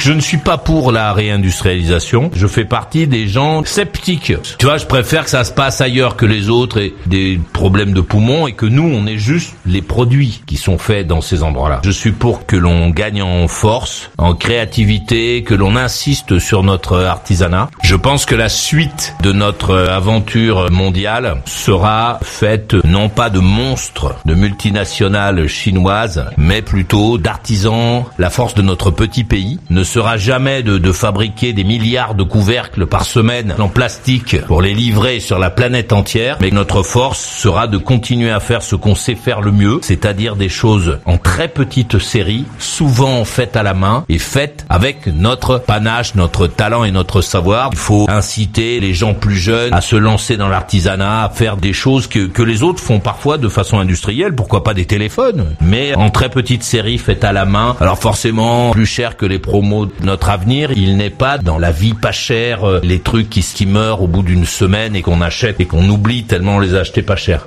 Je ne suis pas pour la réindustrialisation. Je fais partie des gens sceptiques. Tu vois, je préfère que ça se passe ailleurs que les autres et des problèmes de poumons et que nous, on ait juste les produits qui sont faits dans ces endroits-là. Je suis pour que l'on gagne en force, en créativité, que l'on insiste sur notre artisanat. Je pense que la suite de notre aventure mondiale sera faite non pas de monstres, de multinationales chinoises, mais plutôt d'artisans. La force de notre petit pays sera jamais de, de fabriquer des milliards de couvercles par semaine en plastique pour les livrer sur la planète entière, mais notre force sera de continuer à faire ce qu'on sait faire le mieux, c'est-à-dire des choses en très petite série, souvent faites à la main et faites avec notre panache, notre talent et notre savoir. Il faut inciter les gens plus jeunes à se lancer dans l'artisanat, à faire des choses que, que les autres font parfois de façon industrielle, pourquoi pas des téléphones, mais en très petite série faites à la main. Alors forcément, plus cher que les promos notre avenir, il n'est pas dans la vie pas chère, euh, les trucs qui, qui meurent au bout d'une semaine et qu'on achète et qu'on oublie tellement on les a achetés pas cher.